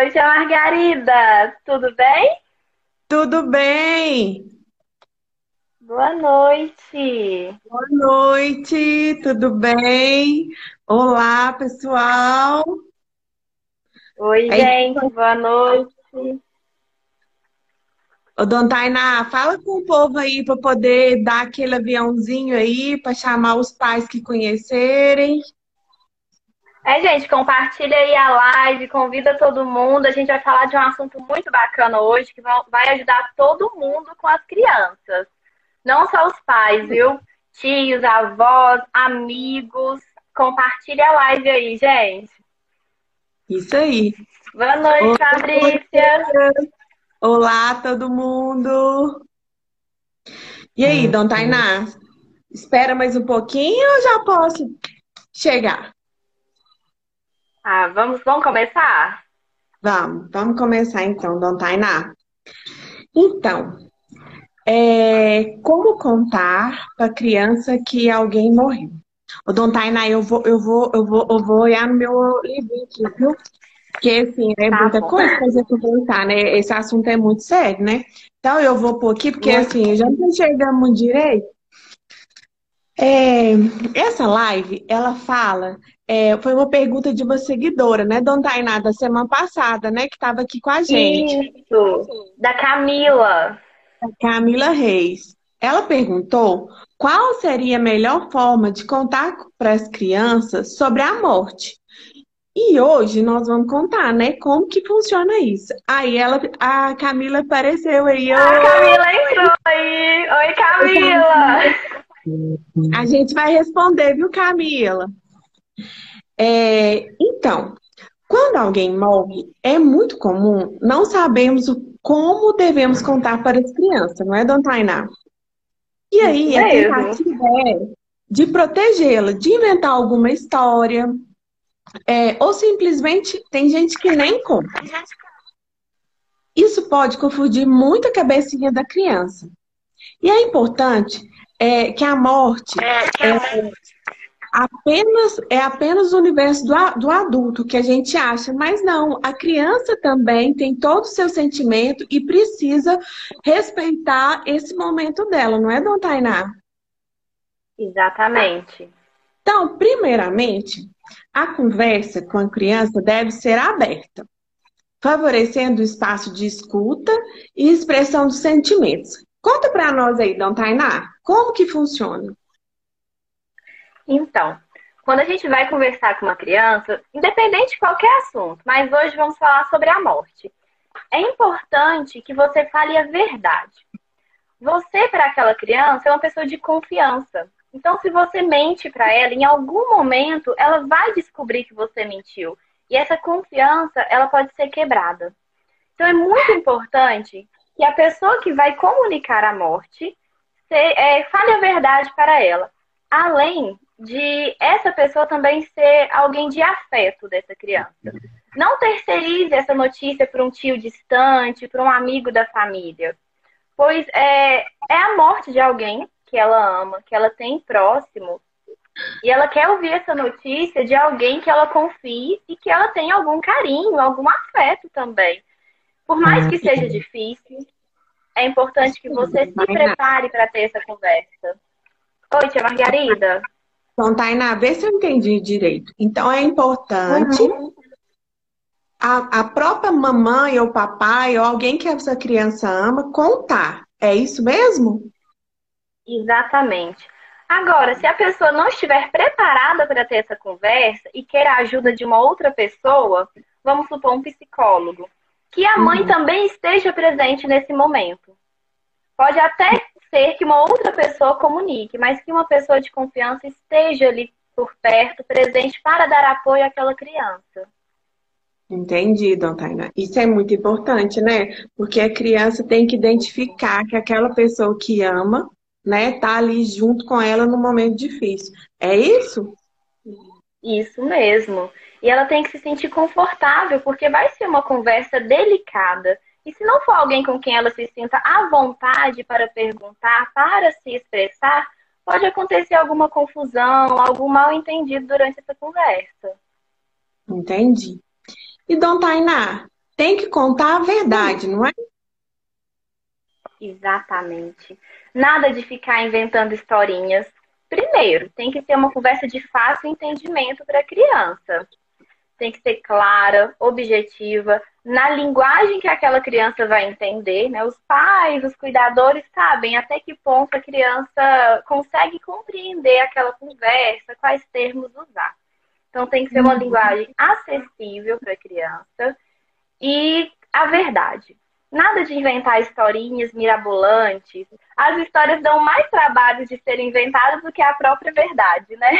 Oi, tia Margarida, tudo bem? Tudo bem? Boa noite. Boa noite, tudo bem? Olá, pessoal. Oi, Aí, gente, boa noite. Ô, Dona Tainá, fala com o povo aí para poder dar aquele aviãozinho aí para chamar os pais que conhecerem. É, gente, compartilha aí a live, convida todo mundo. A gente vai falar de um assunto muito bacana hoje que vai ajudar todo mundo com as crianças. Não só os pais, viu? Tios, avós, amigos. Compartilha a live aí, gente. Isso aí. Boa noite, Fabrícia. Olá, todo mundo. E aí, Dona Tainá? Espera mais um pouquinho ou já posso chegar? Ah, vamos, vamos começar? Vamos, vamos começar então, Dona Tainá. Então, é, como contar para criança que alguém morreu? Ô, Dona Tainá, eu vou, eu vou, eu vou, eu vou olhar no meu livro aqui, viu? Porque, assim, é Tá muita bom. coisa pra gente contar, né? Esse assunto é muito sério, né? Então, eu vou pôr aqui, porque, Muito. assim, eu já não muito direito. É, essa live, ela fala, é, foi uma pergunta de uma seguidora, né, Dona Tainá, da semana passada, né, que estava aqui com a gente, Isso, da Camila. a Camila Reis. Ela perguntou qual seria a melhor forma de contar para as crianças sobre a morte. E hoje nós vamos contar, né, como que funciona isso. Aí ela, a Camila apareceu aí, A "Oi, Camila entrou aí. Oi, Camila. A gente vai responder, viu, Camila? É, então, quando alguém morre, é muito comum não sabemos o- como devemos contar para as crianças, não é, Dona Tainá? E aí, a Mesmo. tentativa é de protegê-la, de inventar alguma história, é, ou simplesmente tem gente que nem conta. Isso pode confundir muito a cabecinha da criança. E é importante é, que a morte é apenas, é apenas o universo do, do adulto que a gente acha, mas não, a criança também tem todo o seu sentimento e precisa respeitar esse momento dela, não é, Dona Tainá? Exatamente. Então, primeiramente, a conversa com a criança deve ser aberta, favorecendo o espaço de escuta e expressão dos sentimentos. Conta para nós aí, Dona Tainá, como que funciona? Então, quando a gente vai conversar com uma criança, independente de qualquer assunto, mas hoje vamos falar sobre a morte. É importante que você fale a verdade. Você, para aquela criança, é uma pessoa de confiança. Então, se você mente para ela, em algum momento ela vai descobrir que você mentiu. E essa confiança, ela pode ser quebrada. Então, é muito importante que a pessoa que vai comunicar a morte se- é, fale a verdade para ela. Além de essa pessoa também ser alguém de afeto dessa criança. Não terceirize essa notícia para um tio distante, para um amigo da família. Pois é, é a morte de alguém que ela ama, que ela tem próximo. E ela quer ouvir essa notícia de alguém que ela confie e que ela tem algum carinho, algum afeto também. Por mais que seja difícil, é importante que você se prepare para ter essa conversa. Oi, tia Margarida. Então, Tainá, vê se eu entendi direito. Então, é importante Uhum. a, a própria mamãe ou papai ou alguém que essa criança ama contar. É isso mesmo? Exatamente. Agora, se a pessoa não estiver preparada para ter essa conversa e quer a ajuda de uma outra pessoa, vamos supor um psicólogo, que a mãe Uhum. também esteja presente nesse momento. Pode até ser que uma outra pessoa comunique, mas que uma pessoa de confiança esteja ali por perto, presente para dar apoio àquela criança. Entendi, Dona. Isso é muito importante, né? Porque a criança tem que identificar que aquela pessoa que ama, né, tá ali junto com ela no momento difícil. É isso? Isso mesmo. E ela tem que se sentir confortável, porque vai ser uma conversa delicada. E se não for alguém com quem ela se sinta à vontade para perguntar, para se expressar, pode acontecer alguma confusão, algum mal entendido durante essa conversa. Entendi. E Dona Tainá, tem que contar a verdade, não é? Exatamente. Nada de ficar inventando historinhas. Primeiro, tem que ser uma conversa de fácil entendimento para a criança. Tem que ser clara, objetiva, na linguagem que aquela criança vai entender, né? Os pais, os cuidadores sabem até que ponto a criança consegue compreender aquela conversa, quais termos usar. Então tem que ser uma uhum. linguagem acessível para a criança e a verdade. Nada de inventar historinhas mirabolantes. As histórias dão mais trabalho de serem inventadas do que a própria verdade, né?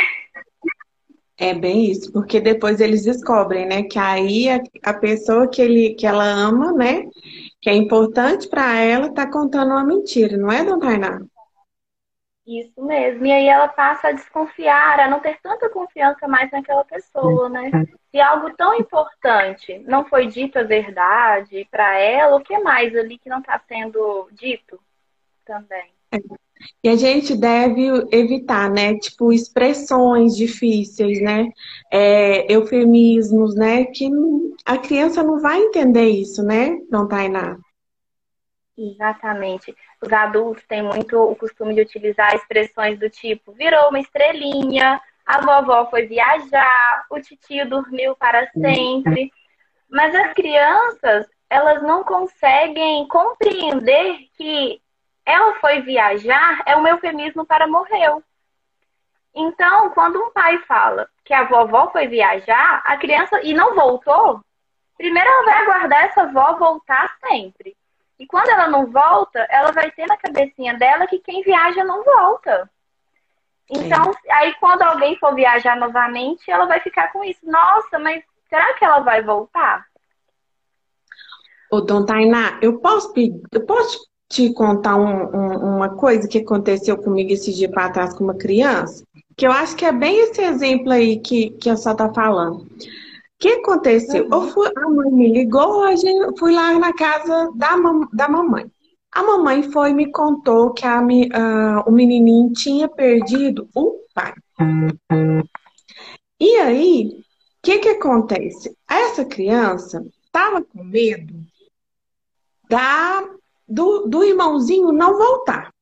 É bem isso, porque depois eles descobrem, né, que aí a, a pessoa que, ele, que ela ama, né, que é importante para ela, tá contando uma mentira, não é, dona Tainá? Isso mesmo. E aí ela passa a desconfiar, a não ter tanta confiança mais naquela pessoa, né? Se algo tão importante não foi dito a verdade para ela, o que mais ali que não está sendo dito também? É. E a gente deve evitar, né? Tipo, expressões difíceis, né? É, eufemismos, né? Que a criança não vai entender isso, né, não Tainá? Exatamente. Os adultos têm muito o costume de utilizar expressões do tipo virou uma estrelinha, a vovó foi viajar, o titio dormiu para sempre. Mas as crianças, elas não conseguem compreender que ela foi viajar é um eufemismo para morreu. Então, quando um pai fala que a vovó foi viajar, a criança e não voltou, primeiro ela vai aguardar essa avó voltar sempre. E quando ela não volta, ela vai ter na cabecinha dela que quem viaja não volta. Então, aí quando alguém for viajar novamente, ela vai ficar com isso. Nossa, mas será que ela vai voltar? Ô, Dona Tainá, eu posso, eu posso te contar um, um, uma coisa que aconteceu comigo esse dia para trás com uma criança? Que eu acho que é bem esse exemplo aí que, que a senhora está falando que aconteceu? Uhum. Eu fui, a mãe me ligou, a gente, fui lá na casa da, da mamãe. A mamãe foi e me contou que a, o menininho tinha perdido o pai. E aí, o que que acontece? Essa criança estava com medo da, do, do irmãozinho não voltar.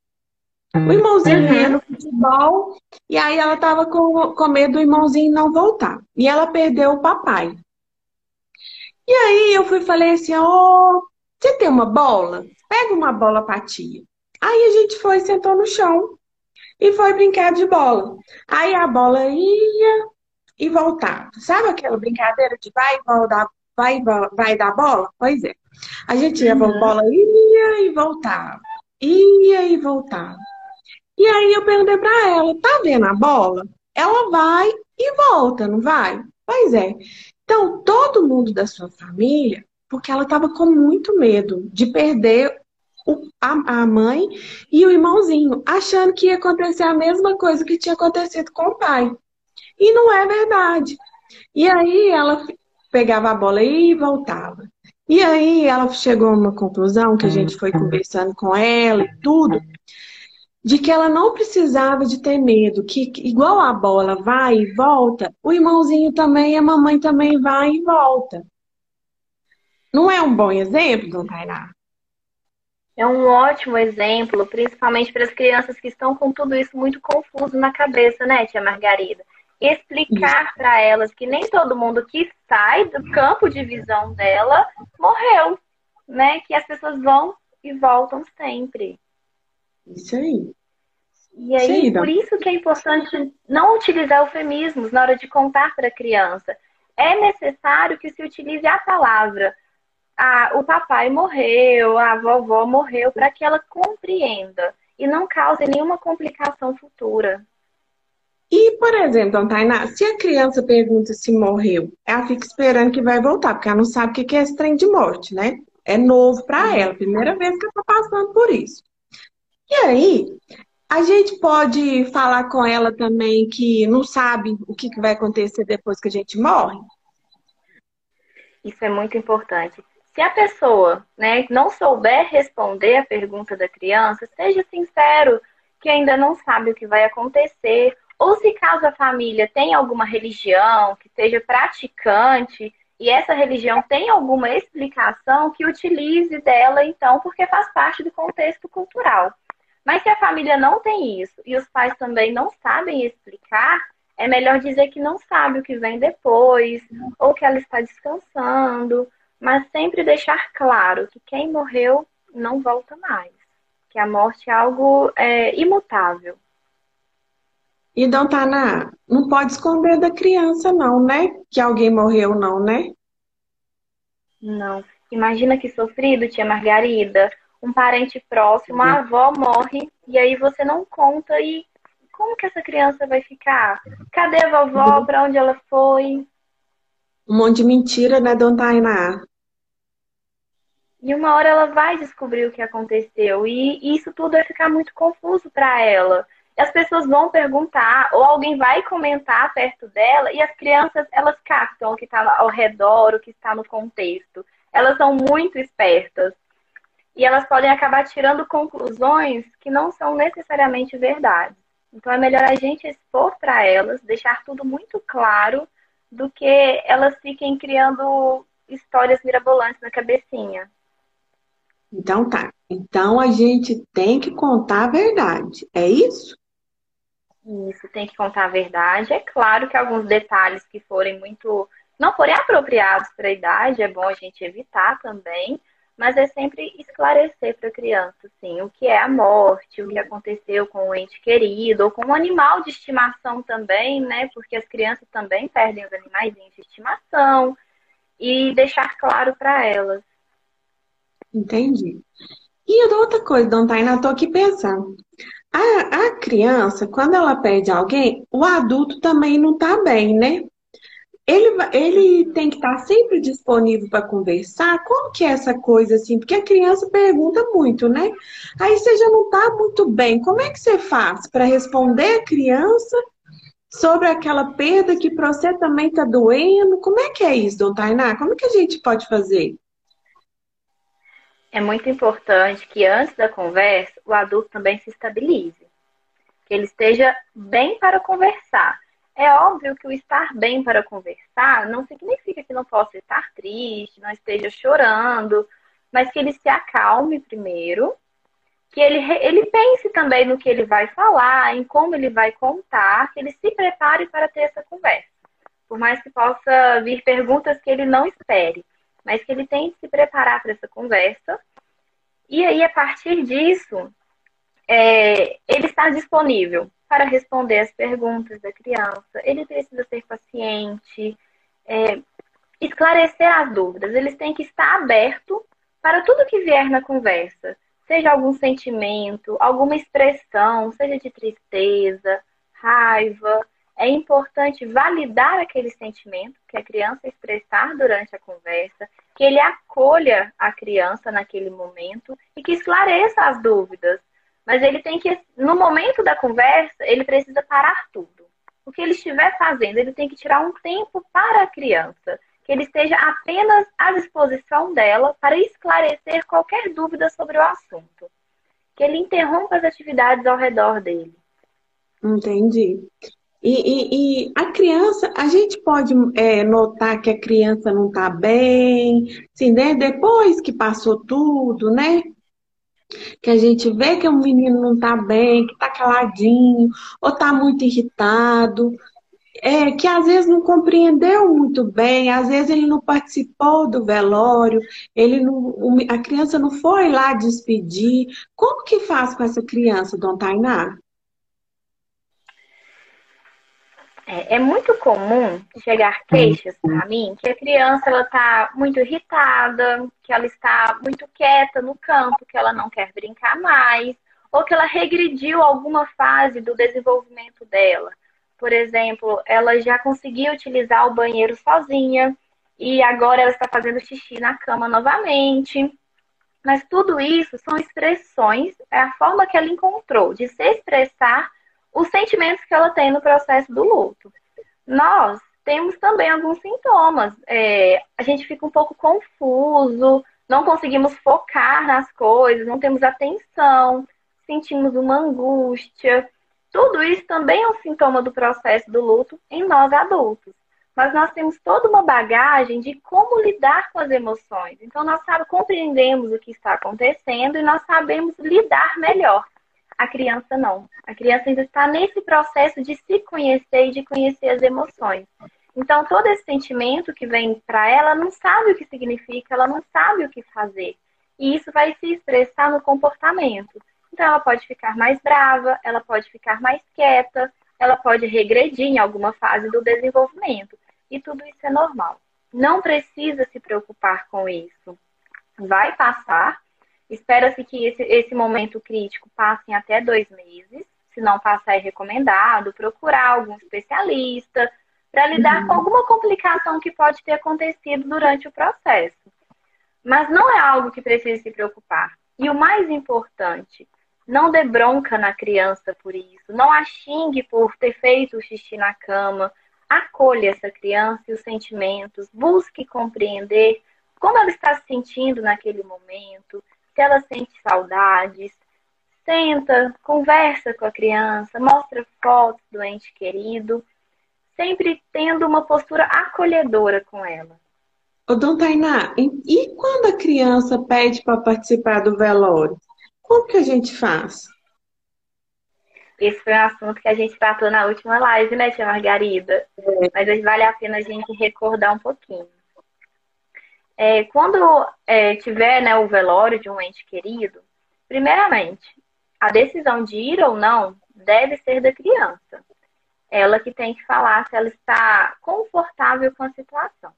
O irmãozinho uhum. ia no futebol e aí ela tava com, com medo do irmãozinho não voltar. E ela perdeu o papai. E aí eu fui falei assim, ó, oh, você tem uma bola? Pega uma bola pra tia. Aí a gente foi, sentou no chão e foi brincar de bola. Aí a bola ia e voltava. Sabe aquela brincadeira de vai e volta, vai, vai dar bola? Pois é. A gente ia, uhum. a bola ia e voltava. Ia e voltava. E aí eu perguntei para ela, tá vendo a bola? Ela vai e volta, não vai? Pois é. Então, todo mundo da sua família, porque ela estava com muito medo de perder o, a, a, mãe e o irmãozinho, achando que ia acontecer a mesma coisa que tinha acontecido com o pai. E não é verdade. E aí ela pegava a bola e voltava. E aí ela chegou a uma conclusão que a gente foi conversando com ela e tudo, de que ela não precisava de ter medo, que igual a bola vai e volta, o irmãozinho também e a mamãe também vai e volta. Não é um bom exemplo, Dona Tainá? É um ótimo exemplo, principalmente para as crianças que estão com tudo isso muito confuso na cabeça, né, tia Margarida? Explicar para elas que nem todo mundo que sai do campo de visão dela morreu, né? Que as pessoas vão e voltam sempre. Isso aí. E aí, Sim, por isso que é importante não utilizar eufemismos na hora de contar para a criança. É necessário que se utilize a palavra. Ah, o papai morreu, a vovó morreu, para que ela compreenda e não cause nenhuma complicação futura. E, por exemplo, Tainá, se a criança pergunta se morreu, ela fica esperando que vai voltar, porque ela não sabe o que é esse trem de morte, né? É novo para ela, primeira vez que ela está passando por isso. E aí, a gente pode falar com ela também que não sabe o que vai acontecer depois que a gente morre? Isso é muito importante. Se a pessoa né, não souber responder a pergunta da criança, seja sincero que ainda não sabe o que vai acontecer. Ou se caso a família tem alguma religião, que seja praticante, e essa religião tem alguma explicação que utilize dela, então, porque faz parte do contexto cultural. Mas se a família não tem isso e os pais também não sabem explicar, é melhor dizer que não sabe o que vem depois, ou que ela está descansando, mas sempre deixar claro que quem morreu não volta mais, que a morte é algo é, imutável. E, Dona não pode esconder da criança, não, né? Que alguém morreu, não, né? Não. Imagina que sofrido, tia Margarida. Um parente próximo, a avó morre, e aí você não conta e como que essa criança vai ficar? Cadê a vovó? Para onde ela foi? Um monte de mentira, né, Dona Tainá? E uma hora ela vai descobrir o que aconteceu. E isso tudo vai ficar muito confuso para ela as pessoas vão perguntar, ou alguém vai comentar perto dela, e as crianças, elas captam o que está ao redor, o que está no contexto. Elas são muito espertas. E elas podem acabar tirando conclusões que não são necessariamente verdade. Então é melhor a gente expor para elas, deixar tudo muito claro, do que elas fiquem criando histórias mirabolantes na cabecinha. Então tá. Então a gente tem que contar a verdade. É isso? Isso, tem que contar a verdade. É claro que alguns detalhes que forem muito. não forem apropriados para a idade, é bom a gente evitar também, mas é sempre esclarecer para a criança, assim, o que é a morte, o que aconteceu com o ente querido, ou com o animal de estimação também, né? Porque as crianças também perdem os animais de estimação, e deixar claro para elas. Entendi. E outra coisa, Dona Tainá, estou aqui pensando. A, a criança, quando ela perde alguém, o adulto também não está bem, né? Ele, ele tem que estar tá sempre disponível para conversar. Como que é essa coisa assim? Porque a criança pergunta muito, né? Aí você já não está muito bem. Como é que você faz para responder a criança sobre aquela perda que para você também está doendo? Como é que é isso, Dona Tainá? Como que a gente pode fazer? é muito importante que antes da conversa o adulto também se estabilize, que ele esteja bem para conversar. É óbvio que o estar bem para conversar não significa que não possa estar triste, não esteja chorando, mas que ele se acalme primeiro, que ele, ele pense também no que ele vai falar, em como ele vai contar, que ele se prepare para ter essa conversa. Por mais que possa vir perguntas que ele não espere mas que ele tem que se preparar para essa conversa. E aí, a partir disso, é, ele está disponível para responder as perguntas da criança. Ele precisa ser paciente, é, esclarecer as dúvidas. Eles têm que estar aberto para tudo que vier na conversa, seja algum sentimento, alguma expressão, seja de tristeza, raiva, é importante validar aquele sentimento que a criança expressar durante a conversa, que ele acolha a criança naquele momento e que esclareça as dúvidas. Mas ele tem que, no momento da conversa, ele precisa parar tudo. O que ele estiver fazendo, ele tem que tirar um tempo para a criança, que ele esteja apenas à disposição dela para esclarecer qualquer dúvida sobre o assunto. Que ele interrompa as atividades ao redor dele. Entendi. E, e, e, a criança, a gente pode é, notar que a criança não está bem, assim, né? Depois que passou tudo, né? Que a gente vê que o menino não está bem, que está caladinho, ou está muito irritado, é, que às vezes não compreendeu muito bem, às vezes ele não participou do velório, ele não, a criança não foi lá despedir. Como que faz com essa criança, Dona Tainá? É, é, muito comum chegar queixas para mim que a criança ela está muito irritada, que ela está muito quieta no campo, que ela não quer brincar mais, ou que ela regrediu alguma fase do desenvolvimento dela. Por exemplo, ela já conseguiu utilizar o banheiro sozinha e agora ela está fazendo xixi na cama novamente. Mas tudo isso são expressões, é a forma que ela encontrou de se expressar os sentimentos que ela tem no processo do luto. Nós temos também alguns sintomas. É, a gente fica um pouco confuso, não conseguimos focar nas coisas, não temos atenção, sentimos uma angústia. Tudo isso também é um sintoma do processo do luto em nós adultos. mas nós temos toda uma bagagem de como lidar com as emoções. Então, nós sabe, compreendemos o que está acontecendo e nós sabemos lidar melhor. A criança não. A criança ainda está nesse processo de se conhecer e de conhecer as emoções. Então, todo esse sentimento que vem para ela não sabe o que significa, ela não sabe o que fazer. E isso vai se expressar no comportamento. Então, ela pode ficar mais brava, ela pode ficar mais quieta, ela pode regredir em alguma fase do desenvolvimento. E tudo isso é normal. Não precisa se preocupar com isso. Vai passar. Espera-se que esse, esse momento crítico passe em até dois meses. Se não passar, é recomendado procurar algum especialista para lidar uhum. com alguma complicação que pode ter acontecido durante o processo. Mas não é algo que precisa se preocupar. E o mais importante, não dê bronca na criança por isso. Não a xingue por ter feito o xixi na cama. Acolha essa criança e os sentimentos. Busque compreender como ela está se sentindo naquele momento. Se ela sente saudades. Senta, conversa com a criança, mostra fotos do ente querido sempre tendo uma postura acolhedora com ela. Ô, Dona Tainá, e quando a criança pede para participar do velório? Como que a gente faz? Esse foi um assunto que a gente tratou na última live, né, tia Margarida? É. Mas vale a pena a gente recordar um pouquinho. É, quando é, tiver né, o velório de um ente querido, primeiramente, a decisão de ir ou não deve ser da criança ela que tem que falar se ela está confortável com a situação.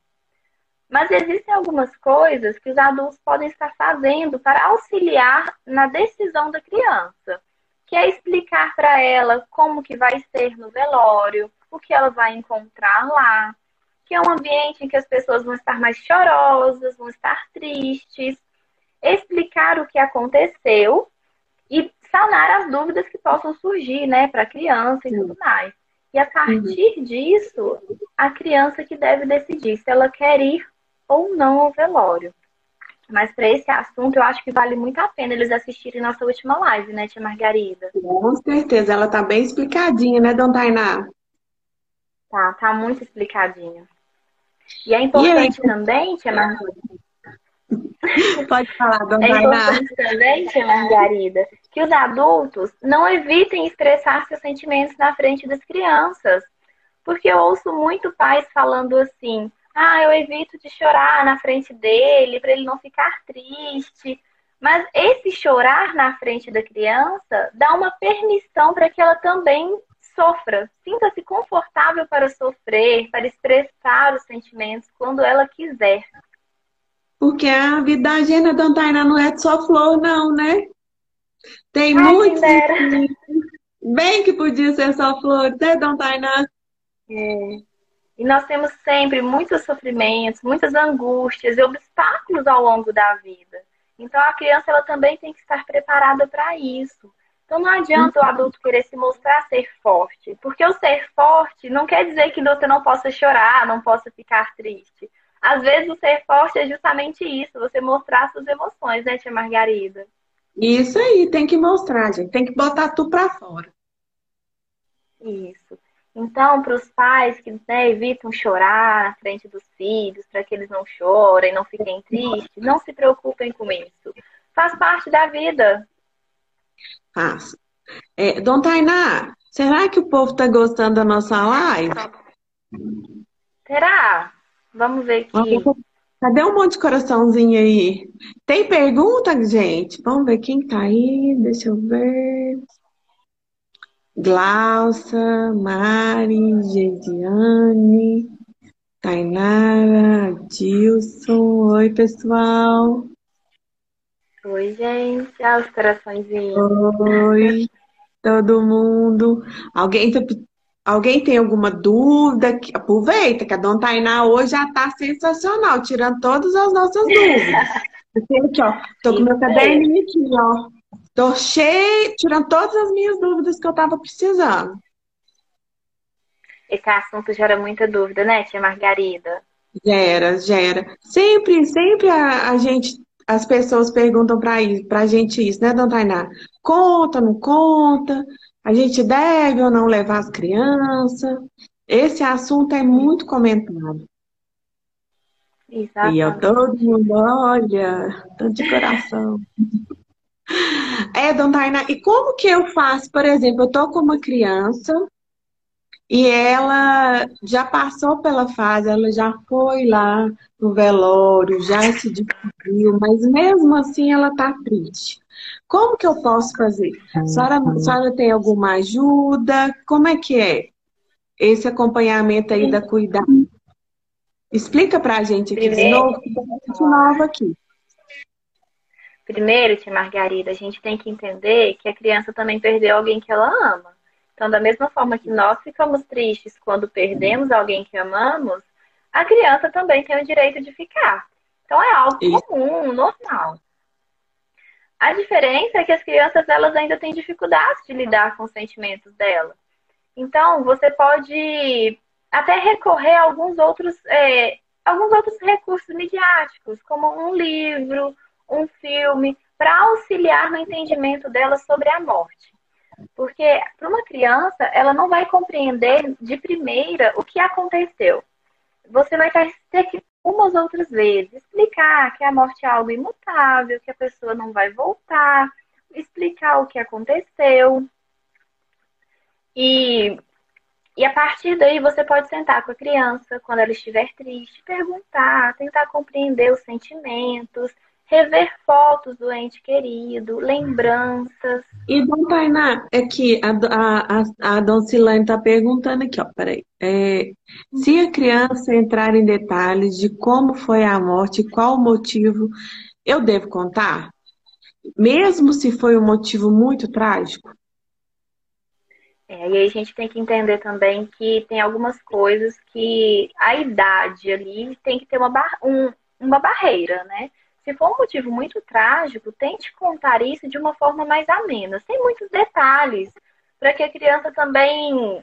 Mas existem algumas coisas que os adultos podem estar fazendo para auxiliar na decisão da criança, que é explicar para ela como que vai ser no velório, o que ela vai encontrar lá, que é um ambiente em que as pessoas vão estar mais chorosas, vão estar tristes, explicar o que aconteceu e sanar as dúvidas que possam surgir, né, para a criança e tudo mais. E a partir uhum. disso, a criança que deve decidir se ela quer ir ou não ao velório. Mas para esse assunto, eu acho que vale muito a pena eles assistirem nossa última live, né, tia Margarida? Com certeza, ela tá bem explicadinha, né, Dona Tainá? Tá, tá muito explicadinha. E é importante e também, tia Margarida. Pode falar, Dona É importante também, tia Margarida, que os adultos não evitem expressar seus sentimentos na frente das crianças. Porque eu ouço muito pais falando assim: ah, eu evito de chorar na frente dele para ele não ficar triste. Mas esse chorar na frente da criança dá uma permissão para que ela também sofra. Sinta-se confortável para sofrer, para expressar os sentimentos quando ela quiser. Porque a vida da agenda, Dona Tainá, não é só flor, não, né? Tem Ai, muitos. Bem que podia ser só flores, né, Dona Tainá? É. E nós temos sempre muitos sofrimentos, muitas angústias e obstáculos ao longo da vida. Então a criança ela também tem que estar preparada para isso. Então não adianta o adulto querer se mostrar ser forte, porque o ser forte não quer dizer que você não possa chorar, não possa ficar triste. Às vezes o ser forte é justamente isso, você mostrar suas emoções, né, tia Margarida? Isso aí, tem que mostrar, gente. Tem que botar tudo para fora. Isso. Então, para os pais que né, evitam chorar na frente dos filhos, para que eles não chorem, não fiquem tristes, não se preocupem com isso. Faz parte da vida. Faz. É, Dona Tainá, será que o povo está gostando da nossa live? Será? Vamos ver aqui. Cadê um monte de coraçãozinho aí? Tem pergunta, gente? Vamos ver quem tá aí. Deixa eu ver. Glaucia, Mari, Gediane, Tainara, Dilson. Oi, pessoal. Oi, gente. Olha os coraçõezinhos. Oi, todo mundo. Alguém tá Alguém tem alguma dúvida? Aproveita que a Dona Tainá hoje já está sensacional, tirando todas as nossas dúvidas. Aqui, ó, tô com meu caderninho aqui, ó. Tô cheio, tirando todas as minhas dúvidas que eu tava precisando. Esse assunto gera muita dúvida, né, tia Margarida? Gera, gera. Sempre, sempre a, a gente, as pessoas perguntam pra, pra gente isso, né, Dona Tainá? Conta, não conta? A gente deve ou não levar as crianças? Esse assunto é muito comentado. Exatamente. E eu todo mundo, olha, tanto de coração. É, Dona Tainá, e como que eu faço, por exemplo, eu tô com uma criança e ela já passou pela fase, ela já foi lá no velório, já se despediu, mas mesmo assim ela tá triste. Como que eu posso fazer? A senhora, a senhora tem alguma ajuda? Como é que é esse acompanhamento aí da cuidado? Explica pra gente aqui Primeiro, de novo, de novo aqui. Primeiro, tia Margarida, a gente tem que entender que a criança também perdeu alguém que ela ama. Então, da mesma forma que nós ficamos tristes quando perdemos alguém que amamos, a criança também tem o direito de ficar. Então, é algo comum, normal. A diferença é que as crianças elas ainda têm dificuldade de lidar com os sentimentos dela. Então, você pode até recorrer a alguns outros, é, alguns outros recursos midiáticos, como um livro, um filme, para auxiliar no entendimento dela sobre a morte. Porque para uma criança, ela não vai compreender de primeira o que aconteceu. Você vai ter que, umas outras vezes, explicar que a morte é algo imutável, que a pessoa não vai voltar, explicar o que aconteceu. E e a partir daí você pode sentar com a criança quando ela estiver triste, perguntar, tentar compreender os sentimentos, rever fotos do ente querido, lembranças. E, Dom Tainá, é que a, a, a, Silane está perguntando aqui, ó, peraí. É, se a criança entrar em detalhes de como foi a morte, qual o motivo, eu devo contar? Mesmo se foi um motivo muito trágico? É, e aí a gente tem que entender também que tem algumas coisas que a idade ali tem que ter uma, bar um, uma barreira, né? Se for um motivo muito trágico, tente contar isso de uma forma mais amena, sem muitos detalhes, para que a criança também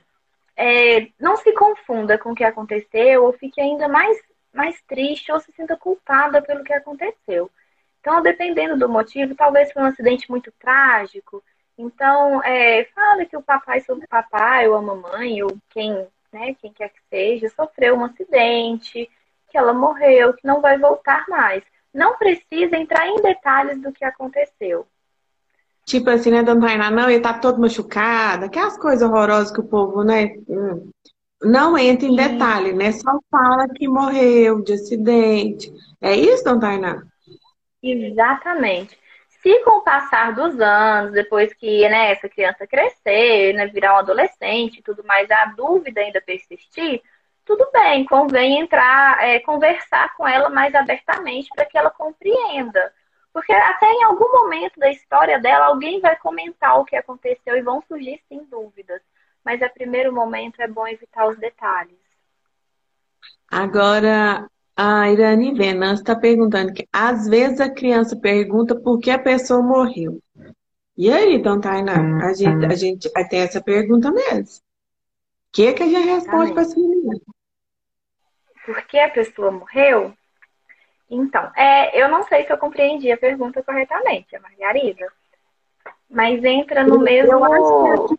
é, não se confunda com o que aconteceu ou fique ainda mais, mais triste ou se sinta culpada pelo que aconteceu. Então, dependendo do motivo, talvez foi um acidente muito trágico, então, é, fala que o papai sobre o papai ou a mamãe ou quem, né, quem quer que seja, sofreu um acidente, que ela morreu, que não vai voltar mais. Não precisa entrar em detalhes do que aconteceu. Tipo assim, né, dona Tainá? Não, ele tá todo machucado, aquelas coisas horrorosas que o povo, né? Hum, não entra em detalhe, né? Só fala que morreu de acidente. É isso, dona Tainá? Exatamente. Se com o passar dos anos, depois que né, essa criança crescer, né, virar um adolescente e tudo mais, a dúvida ainda persistir, tudo bem, convém entrar, é, conversar com ela mais abertamente para que ela compreenda. Porque até em algum momento da história dela, alguém vai comentar o que aconteceu e vão surgir sim dúvidas. Mas a primeiro momento é bom evitar os detalhes. Agora, a Irane Venâncio está perguntando que às vezes a criança pergunta por que a pessoa morreu. E aí, Dona Tainá, a gente, a gente tem essa pergunta mesmo. O que, que a gente responde para essa menina? Por que a pessoa morreu? Então, é, eu não sei se eu compreendi a pergunta corretamente, a Margarida. Mas entra no mesmo. Eu acho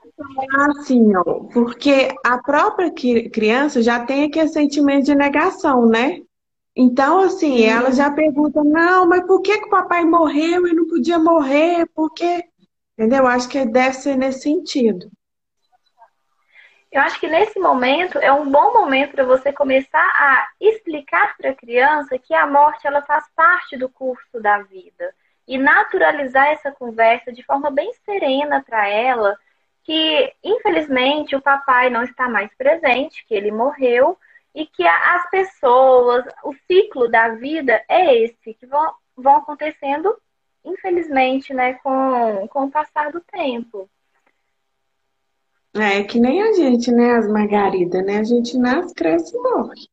assim, ó, porque a própria criança já tem aquele sentimento de negação, né? Então, assim, ela já pergunta, não, mas por que, que o papai morreu e não podia morrer? Por quê? Entendeu? Acho que deve ser nesse sentido. Eu acho que nesse momento é um bom momento para você começar a explicar para a criança que a morte ela faz parte do curso da vida e naturalizar essa conversa de forma bem serena para ela, que infelizmente o papai não está mais presente, que ele morreu, e que as pessoas, o ciclo da vida é esse, que vão, vão acontecendo, infelizmente, né, com, com o passar do tempo. É que nem a gente, né, as Margarida, né? A gente nasce, cresce e morre.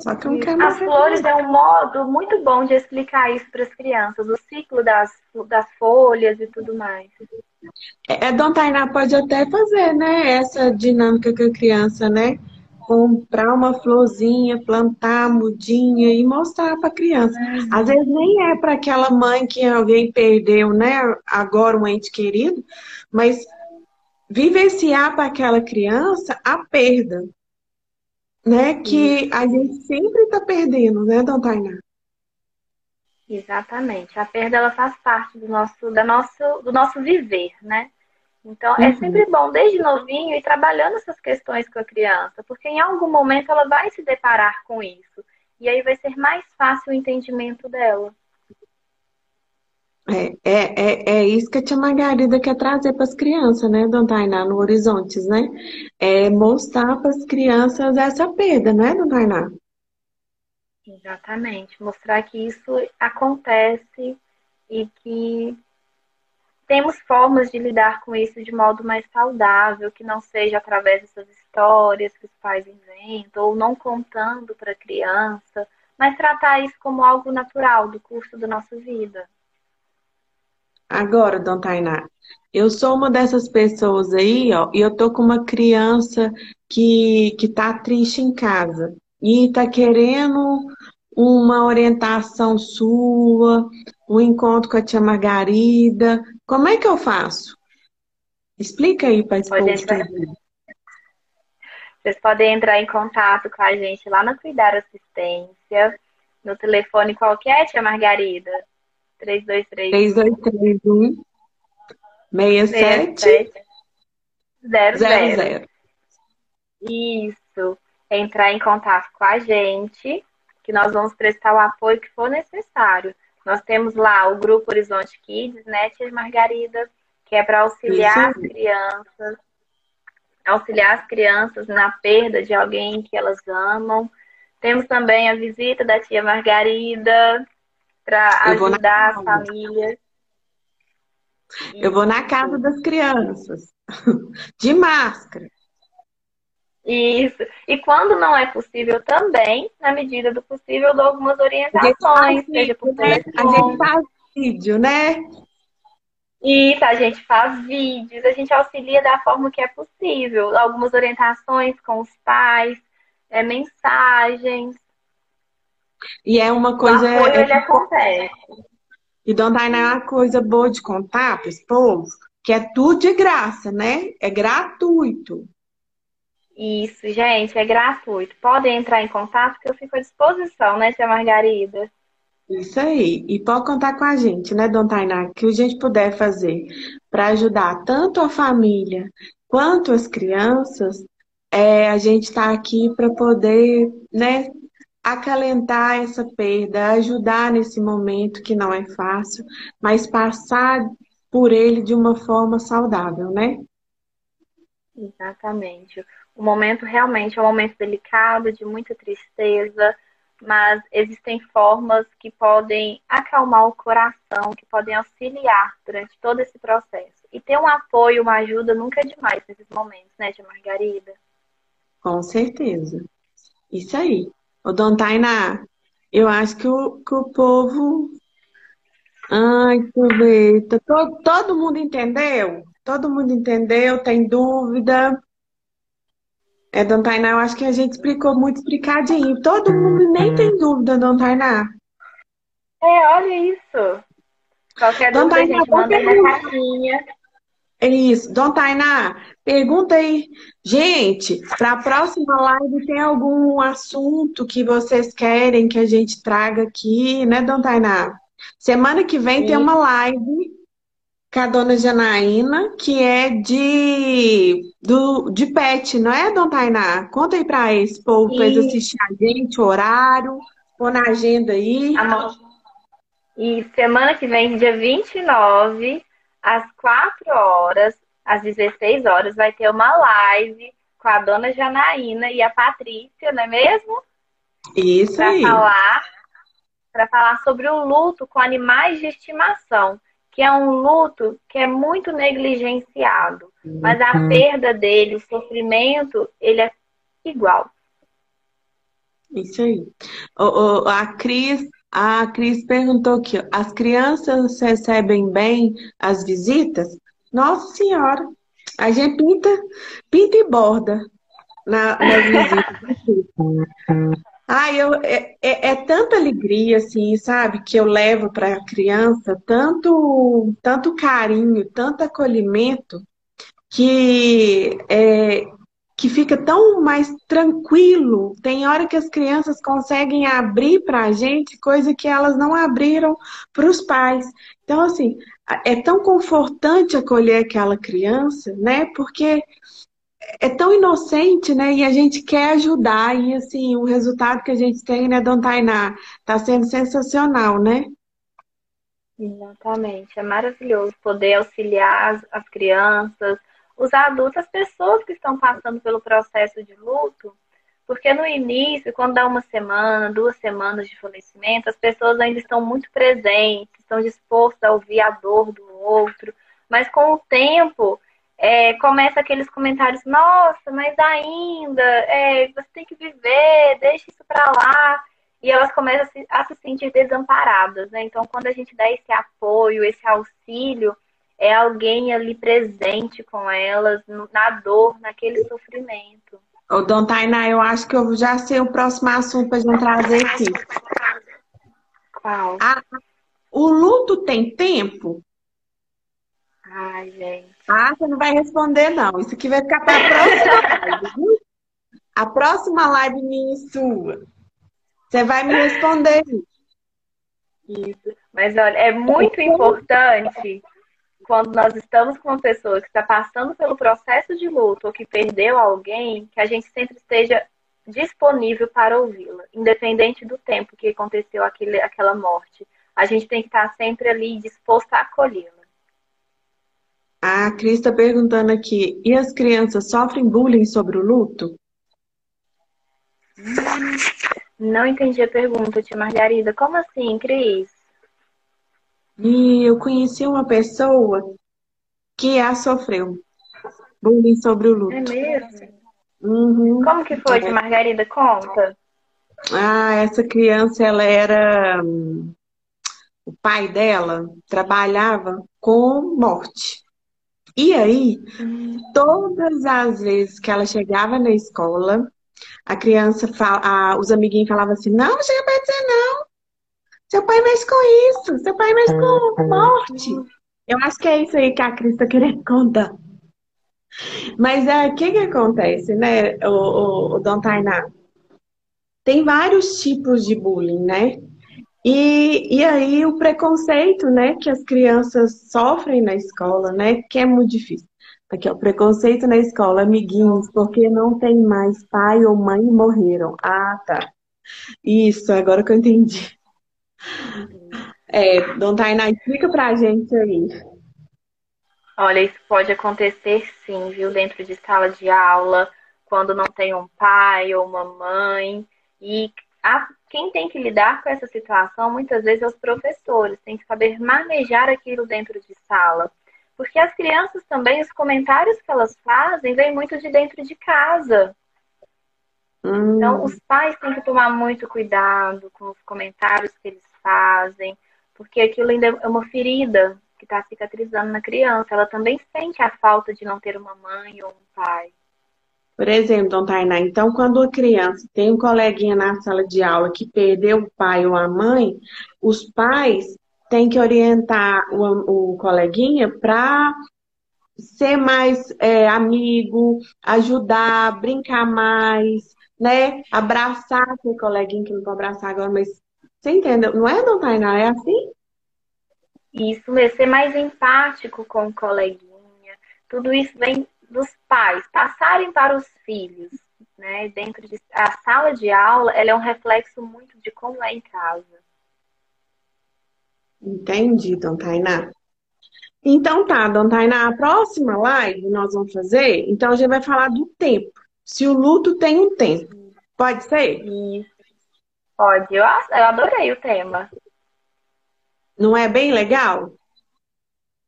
Só que não quer As flores é um modo muito bom de explicar isso para as crianças, o ciclo das, das folhas e tudo mais. É, Dona Tainá pode até fazer, né, essa dinâmica com a criança, né? comprar uma florzinha, plantar a mudinha e mostrar para a criança. Uhum. Às vezes nem é para aquela mãe que alguém perdeu, né? Agora um ente querido, mas vivenciar para aquela criança a perda. né, que a gente sempre está perdendo, né, Dona Tainá? Exatamente. A perda ela faz parte do nosso, da nosso, do nosso viver, né? Então, é uhum. é sempre bom, desde novinho, ir trabalhando essas questões com a criança, porque em algum momento ela vai se deparar com isso. E aí vai ser mais fácil o entendimento dela. É, é, é, é isso que a tia Margarida quer trazer para as crianças, né, Dona Tainá, no Horizontes, né? É mostrar para as crianças essa perda, né, Dona Tainá? Exatamente. Mostrar que isso acontece e que temos formas de lidar com isso de modo mais saudável, que não seja através dessas histórias que os pais inventam, ou não contando para a criança, mas tratar isso como algo natural do curso da nossa vida. Agora, Dona Tainá, eu sou uma dessas pessoas aí, ó, e eu tô com uma criança que, que tá triste em casa e tá querendo uma orientação sua, um encontro com a tia Margarida. Como é que eu faço? Explica aí para esse povo Vocês podem entrar em contato com a gente lá no Cuidar Assistência, no telefone qualquer, tia Margarida. 3231 3231 67 00. Isso. Entrar em contato com a gente, que nós vamos prestar o apoio que for necessário. Nós temos lá o grupo Horizonte Kids, né, Tia Margarida, que é para auxiliar as crianças, auxiliar as crianças na perda de alguém que elas amam. Temos também a visita da tia Margarida, para ajudar a família. Eu vou na casa das crianças, de máscara. Isso. E quando não é possível também, na medida do possível, dou algumas orientações, seja por telefone. Né? A gente faz vídeo, né? Isso, a gente faz vídeos, a gente auxilia da forma que é possível. Algumas orientações com os pais, é, mensagens. E é uma coisa. O apoio, é, ele acontece. E Dona Tainá é uma coisa boa de contar para esse povo, que é tudo de graça, né? É gratuito. Isso, gente, é gratuito. Podem entrar em contato que eu fico à disposição, né, tia Margarida? Isso aí. E pode contar com a gente, né, Dona Tainá? Que a gente puder fazer para ajudar tanto a família quanto as crianças, é, a gente está aqui para poder, né, acalentar essa perda, ajudar nesse momento que não é fácil, mas passar por ele de uma forma saudável, né? Exatamente. O momento realmente é um momento delicado, de muita tristeza, mas existem formas que podem acalmar o coração, que podem auxiliar durante todo esse processo. E ter um apoio, uma ajuda nunca é demais nesses momentos, né, Tia Margarida? Com certeza. Isso aí. Ô, Dona Tainá, eu acho que o, que o povo. Ai. Tá todo, todo mundo entendeu? Todo mundo entendeu? Tem dúvida? É, Dona Tainá, eu acho que a gente explicou muito explicadinho. Todo mundo nem tem dúvida, Dona Tainá. É, olha isso. Qualquer Dona dúvida, Tainá, gente, manda caixinha. É isso. Dona Tainá, pergunta aí. Gente, para a próxima live tem algum assunto que vocês querem que a gente traga aqui, né, Dona Tainá? Semana que vem Sim. tem uma live com a dona Janaína, que é de, do, de pet, não é, Dona Tainá? Conta aí para esse povo, para eles assistir a gente, o horário, pôr na agenda aí. Amor. E semana que vem, dia 29, às 4 horas, às 16 horas, vai ter uma live com a dona Janaína e a Patrícia, não é mesmo? Isso pra aí. Falar, para falar sobre o luto com animais de estimação, que é um luto que é muito negligenciado, mas a uhum. perda dele, o sofrimento, ele é igual. Isso aí. O, o, a Cris a Cris perguntou aqui, as crianças recebem bem as visitas? Nossa Senhora, a gente pinta, pinta e borda na, nas visitas. Ah, eu, é, é, é, tanta alegria, assim, sabe, que eu levo para a criança, tanto, tanto carinho, tanto acolhimento, que é, que fica tão mais tranquilo. Tem hora que as crianças conseguem abrir para a gente coisa que elas não abriram para os pais. Então, assim, é tão confortante acolher aquela criança, né? Porque é tão inocente, né? E a gente quer ajudar. E, assim, o resultado que a gente tem, né, Dona Tainá, tá sendo sensacional, né? Exatamente. É maravilhoso poder auxiliar as, as crianças, os adultos, as pessoas que estão passando pelo processo de luto, porque no início, quando dá uma semana, duas semanas de falecimento, as pessoas ainda estão muito presentes, estão dispostas a ouvir a dor do outro, mas com o tempo é, começa aqueles comentários, nossa, mas ainda, é, você tem que viver, deixa isso para lá. E elas começam a se, a se sentir desamparadas, né? Então, quando a gente dá esse apoio, esse auxílio, é alguém ali presente com elas, na dor, naquele sofrimento. Ô, Dona Tainá, eu acho que eu já sei o próximo assunto para a gente trazer aqui. Qual? Ah, o luto tem tempo? Ai, gente. Ah, você não vai responder, não. Isso aqui vai ficar para a próxima live? A próxima live minha e sua. Você vai me responder. Isso. Mas olha, é muito importante quando nós estamos com uma pessoa que está passando pelo processo de luto ou que perdeu alguém, que a gente sempre esteja disponível para ouvi-la, independente do tempo que aconteceu aquele, aquela morte. A gente tem que estar sempre ali disposto a acolhê-la. A Cris está perguntando aqui, e as crianças sofrem bullying sobre o luto? Não entendi a pergunta, tia Margarida. Como assim, Cris? E eu conheci uma pessoa que a sofreu. Bullying sobre o luto. É mesmo? Uhum. Como que foi, tia Margarida? Conta. Ah, essa criança, ela era. O pai dela trabalhava com morte. E aí, Hum. todas as vezes que ela chegava na escola, a criança, fala, a- os amiguinhos falavam assim: não, não chega pra dizer não. Seu pai mexe com isso, seu pai mexe com morte. Eu acho que é isso aí que a Cris está querendo contar. Mas é, o que que acontece, né, o, o, o Dom Tainá? Tem vários tipos de bullying, né? E, e aí o preconceito, né, que as crianças sofrem na escola, né, que é muito difícil. Aqui, ó, preconceito na escola, amiguinhos, porque não tem mais pai ou mãe morreram. Ah, tá. Isso, agora que eu entendi. É, Dona Tainá, explica pra gente aí. Olha, isso pode acontecer sim, viu? Dentro de sala de aula, quando não tem um pai ou uma mãe. E a, quem tem que lidar com essa situação, muitas vezes, é os professores. Tem que saber manejar aquilo dentro de sala. Porque as crianças também, os comentários que elas fazem, vêm muito de dentro de casa. Hum, Então, os pais têm que tomar muito cuidado com os comentários que eles fazem, porque aquilo ainda é uma ferida que está cicatrizando na criança. Ela também sente a falta de não ter uma mãe ou um pai. Por exemplo, Dona Tainá, então quando a criança tem um coleguinha na sala de aula que perdeu o pai ou a mãe, os pais têm que orientar o, o coleguinha para ser mais é, amigo, ajudar, brincar mais, né? Abraçar aquele coleguinha que não pode abraçar agora, mas você entendeu? Não é, Dona Tainá? É assim? Isso mesmo, ser mais empático com o coleguinha. Tudo isso vem dos pais passarem para os filhos, né? Dentro de a sala de aula, ela é um reflexo muito de como é em casa. Entendi, Dona Tainá. Então tá, Dona Tainá, a próxima live nós vamos fazer, então a gente vai falar do tempo. Se o luto tem um tempo. Pode ser? Isso. Pode, eu, eu adorei o tema. Não é bem legal?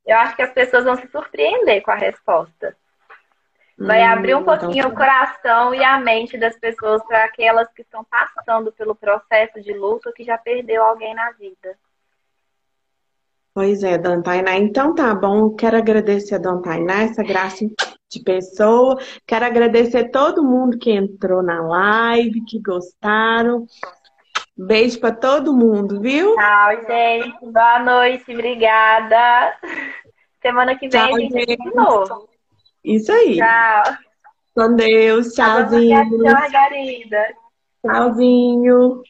Eu acho que as pessoas vão se surpreender com a resposta. Vai Hum, abrir um então pouquinho tá. o coração e a mente das pessoas para aquelas que estão passando pelo processo de luto que já perdeu alguém na vida. Pois é, Dona Tainá. Então tá bom. Quero agradecer a Dona Tainá, essa graça de pessoa. Quero agradecer todo mundo que entrou na live, que gostaram. Beijo para todo mundo, viu? Tchau, gente. Boa noite, obrigada. Semana que vem Tchau, a gente gente. de novo. Isso aí. Tchau. com Deus. Tchauzinho. Margarida. Tchauzinho.